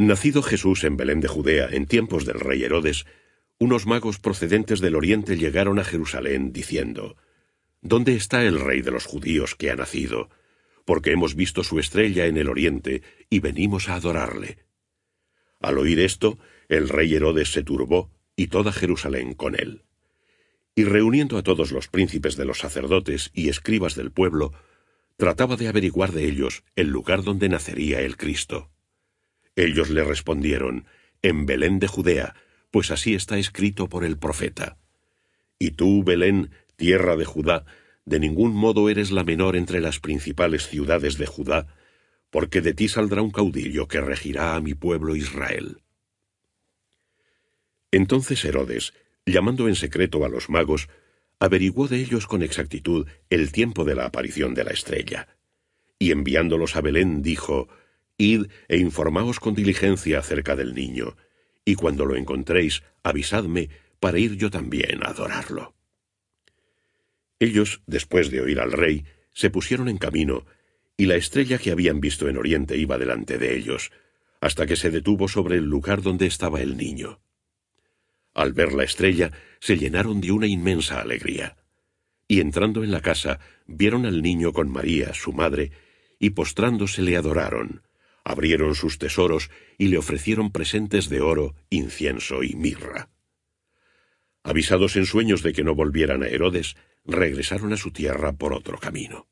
Nacido Jesús en Belén de Judea en tiempos del rey Herodes, unos magos procedentes del oriente llegaron a Jerusalén diciendo, ¿Dónde está el rey de los judíos que ha nacido? Porque hemos visto su estrella en el oriente y venimos a adorarle. Al oír esto, el rey Herodes se turbó y toda Jerusalén con él. Y reuniendo a todos los príncipes de los sacerdotes y escribas del pueblo, trataba de averiguar de ellos el lugar donde nacería el Cristo. Ellos le respondieron, En Belén de Judea, pues así está escrito por el profeta. Y tú, Belén, tierra de Judá, de ningún modo eres la menor entre las principales ciudades de Judá, porque de ti saldrá un caudillo que regirá a mi pueblo Israel. Entonces Herodes, llamando en secreto a los magos, averiguó de ellos con exactitud el tiempo de la aparición de la estrella. Y enviándolos a Belén dijo, Id e informaos con diligencia acerca del niño, y cuando lo encontréis, avisadme para ir yo también a adorarlo. Ellos, después de oír al rey, se pusieron en camino, y la estrella que habían visto en Oriente iba delante de ellos, hasta que se detuvo sobre el lugar donde estaba el niño. Al ver la estrella, se llenaron de una inmensa alegría. Y entrando en la casa, vieron al niño con María, su madre, y postrándose le adoraron. Abrieron sus tesoros y le ofrecieron presentes de oro, incienso y mirra. Avisados en sueños de que no volvieran a Herodes, regresaron a su tierra por otro camino.